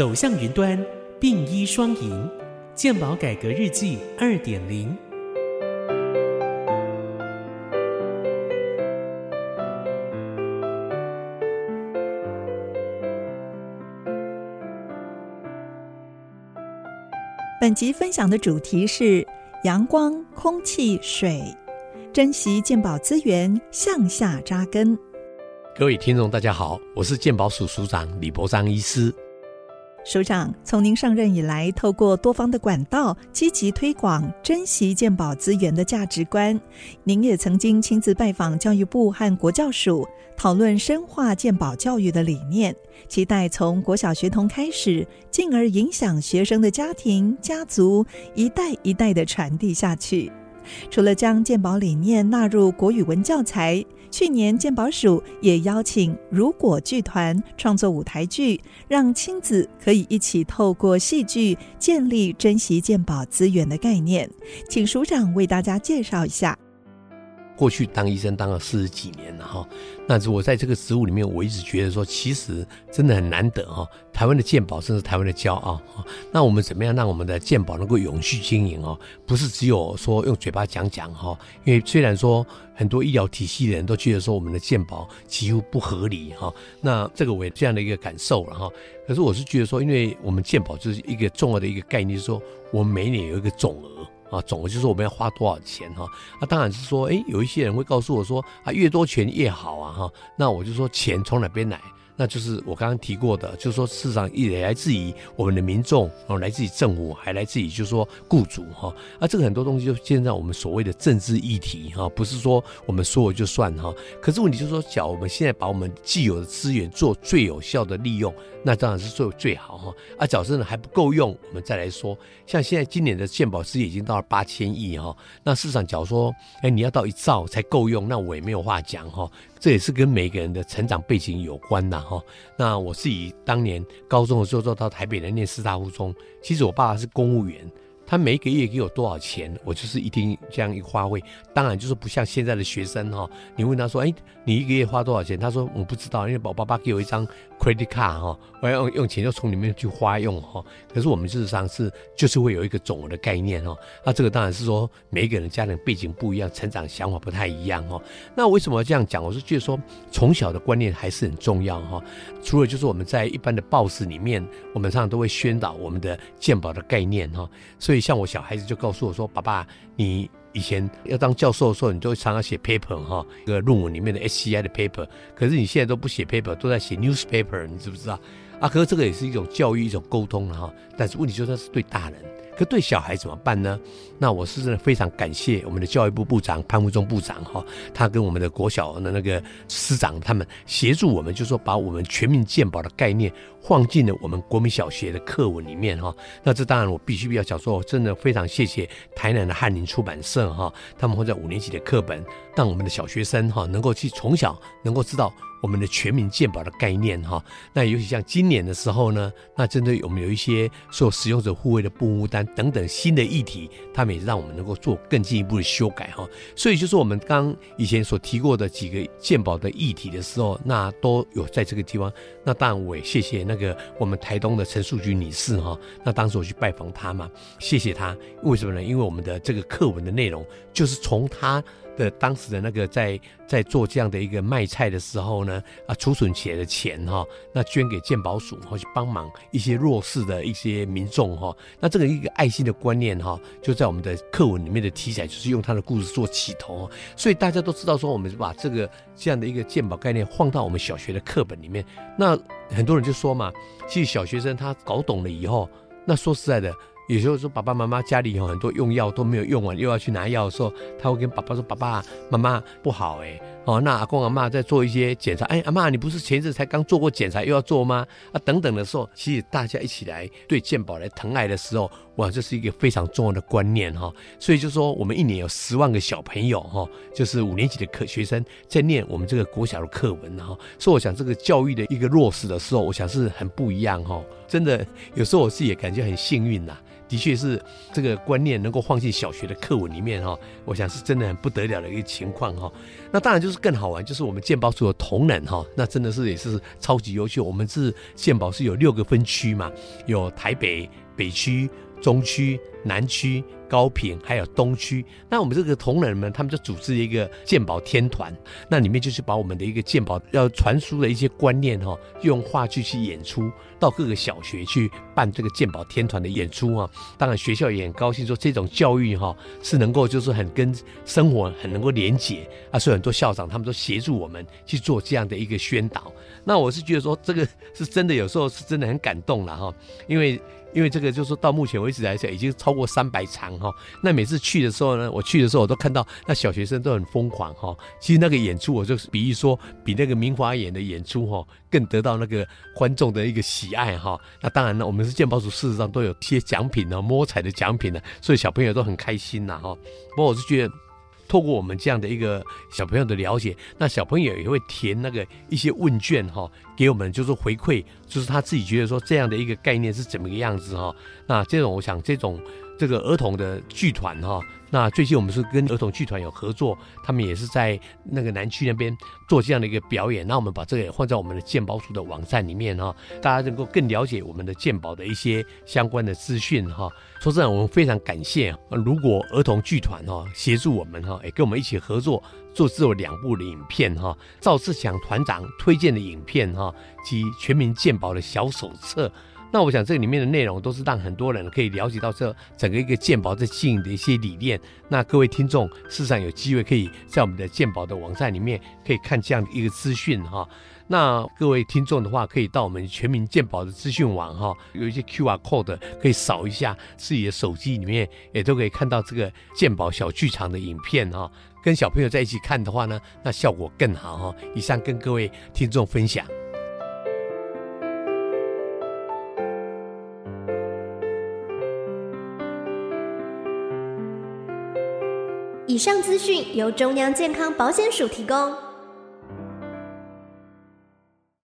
走向云端，并医双赢，健保改革日记二点零。本集分享的主题是阳光、空气、水，珍惜健保资源，向下扎根。各位听众，大家好，我是健保署署长李博章医师。首长，从您上任以来，透过多方的管道，积极推广珍惜鉴宝资源的价值观。您也曾经亲自拜访教育部和国教署，讨论深化鉴宝教育的理念，期待从国小学童开始，进而影响学生的家庭、家族，一代一代的传递下去。除了将鉴宝理念纳入国语文教材。去年鉴宝署也邀请如果剧团创作舞台剧，让亲子可以一起透过戏剧建立珍惜鉴宝资源的概念，请署长为大家介绍一下。过去当医生当了四十几年了哈，那我在这个职务里面，我一直觉得说，其实真的很难得哈。台湾的健保真是台湾的骄傲。那我们怎么样让我们的健保能够永续经营哦？不是只有说用嘴巴讲讲哈。因为虽然说很多医疗体系的人都觉得说我们的健保几乎不合理哈，那这个我也这样的一个感受了哈。可是我是觉得说，因为我们健保就是一个重要的一个概念，是说我们每年有一个总额。啊，总的就是我们要花多少钱哈？那当然是说，哎，有一些人会告诉我说，啊，越多钱越好啊哈。那我就说，钱从哪边来？那就是我刚刚提过的，就是说，市场也来自于我们的民众，哦，来自于政府，还来自于就是说雇主哈。啊，这个很多东西就现在我们所谓的政治议题哈，不是说我们说了就算哈。可是问题就是说，假如我们现在把我们既有的资源做最有效的利用，那当然是做最好哈。啊，假设呢还不够用，我们再来说，像现在今年的健保资源已经到了八千亿哈。那市场假如说，哎，你要到一兆才够用，那我也没有话讲哈。这也是跟每个人的成长背景有关呐哦。那我是以当年高中的时候到台北来念师大附中，其实我爸爸是公务员。他每一个月给我多少钱，我就是一定这样一个花费。当然就是不像现在的学生哈，你问他说，哎，你一个月花多少钱？他说我不知道，因为我爸爸给我一张 credit card 哈，我要用用钱就从里面去花用哈。可是我们事实上是就是会有一个总额的概念哈。那这个当然是说每一个人家庭背景不一样，成长想法不太一样哈。那为什么要这样讲？我是觉得说从小的观念还是很重要哈。除了就是我们在一般的报纸里面，我们常常都会宣导我们的鉴宝的概念哈，所以。像我小孩子就告诉我说：“爸爸，你以前要当教授的时候，你就常常写 paper 哈，一个论文里面的 SCI 的 paper。可是你现在都不写 paper，都在写 newspaper，你知不知道？啊，可是这个也是一种教育，一种沟通了哈。但是问题就是是对大人。”可对小孩怎么办呢？那我是真的非常感谢我们的教育部部长潘文忠部长哈，他跟我们的国小的那个师长他们协助我们，就说把我们全民健保的概念放进了我们国民小学的课文里面哈。那这当然我必须要讲说，真的非常谢谢台南的翰林出版社哈，他们会在五年级的课本让我们的小学生哈能够去从小能够知道。我们的全民健保的概念哈，那尤其像今年的时候呢，那针对我们有一些受使用者护卫的不务单等等新的议题，他们也让我们能够做更进一步的修改哈。所以就是我们刚以前所提过的几个健保的议题的时候，那都有在这个地方。那当然我也谢谢那个我们台东的陈淑菊女士哈，那当时我去拜访她嘛，谢谢她。为什么呢？因为我们的这个课文的内容就是从她。的当时的那个在在做这样的一个卖菜的时候呢，啊，储存起来的钱哈，那捐给鉴宝署，或去帮忙一些弱势的一些民众哈，那这个一个爱心的观念哈，就在我们的课文里面的题材，就是用他的故事做起头，所以大家都知道说，我们把这个这样的一个鉴宝概念放到我们小学的课本里面，那很多人就说嘛，其实小学生他搞懂了以后，那说实在的。有时候说爸爸妈妈家里有很多用药都没有用完，又要去拿药的时候，他会跟爸爸说：“爸爸妈妈不好哎，哦，那阿公阿妈在做一些检查，哎，阿妈你不是前一阵才刚做过检查，又要做吗？啊，等等的时候，其实大家一起来对健保来疼爱的时候，哇，这是一个非常重要的观念哈。所以就说我们一年有十万个小朋友哈，就是五年级的课学生在念我们这个国小的课文哈。所以我想这个教育的一个落实的时候，我想是很不一样哈。真的有时候我自己也感觉很幸运呐。的确是这个观念能够放进小学的课文里面哈，我想是真的很不得了的一个情况哈。那当然就是更好玩，就是我们鉴宝处的同仁哈，那真的是也是超级优秀。我们是鉴宝是有六个分区嘛，有台北北区、中区、南区。高平还有东区，那我们这个同仁们，他们就组织一个鉴宝天团，那里面就是把我们的一个鉴宝要传输的一些观念哈，用话剧去演出，到各个小学去办这个鉴宝天团的演出啊。当然学校也很高兴，说这种教育哈是能够就是很跟生活很能够连结啊，所以很多校长他们都协助我们去做这样的一个宣导。那我是觉得说这个是真的，有时候是真的很感动了哈，因为。因为这个，就是到目前为止来讲，已经超超过三百场哈。那每次去的时候呢，我去的时候，我都看到那小学生都很疯狂哈。其实那个演出，我就比喻说，比那个明华演的演出哈，更得到那个观众的一个喜爱哈。那当然呢，我们是鉴宝组，事实上都有些奖品呢，摸彩的奖品呢，所以小朋友都很开心呐哈。不过我是觉得。透过我们这样的一个小朋友的了解，那小朋友也会填那个一些问卷哈，给我们就是回馈，就是他自己觉得说这样的一个概念是怎么个样子哈。那这种我想这种这个儿童的剧团哈。那最近我们是跟儿童剧团有合作，他们也是在那个南区那边做这样的一个表演。那我们把这个也放在我们的鉴宝署的网站里面哈，大家能够更了解我们的鉴宝的一些相关的资讯哈。说真的，我们非常感谢，如果儿童剧团哈协助我们哈，也跟我们一起合作做这两部的影片哈，赵志强团长推荐的影片哈及全民鉴宝的小手册。那我想这里面的内容都是让很多人可以了解到这整个一个鉴宝在经营的一些理念。那各位听众，事实上有机会可以在我们的鉴宝的网站里面可以看这样一个资讯哈。那各位听众的话，可以到我们全民鉴宝的资讯网哈，有一些 Q R code 可以扫一下，自己的手机里面也都可以看到这个鉴宝小剧场的影片哈。跟小朋友在一起看的话呢，那效果更好哈。以上跟各位听众分享。以上资讯由中央健康保险署提供。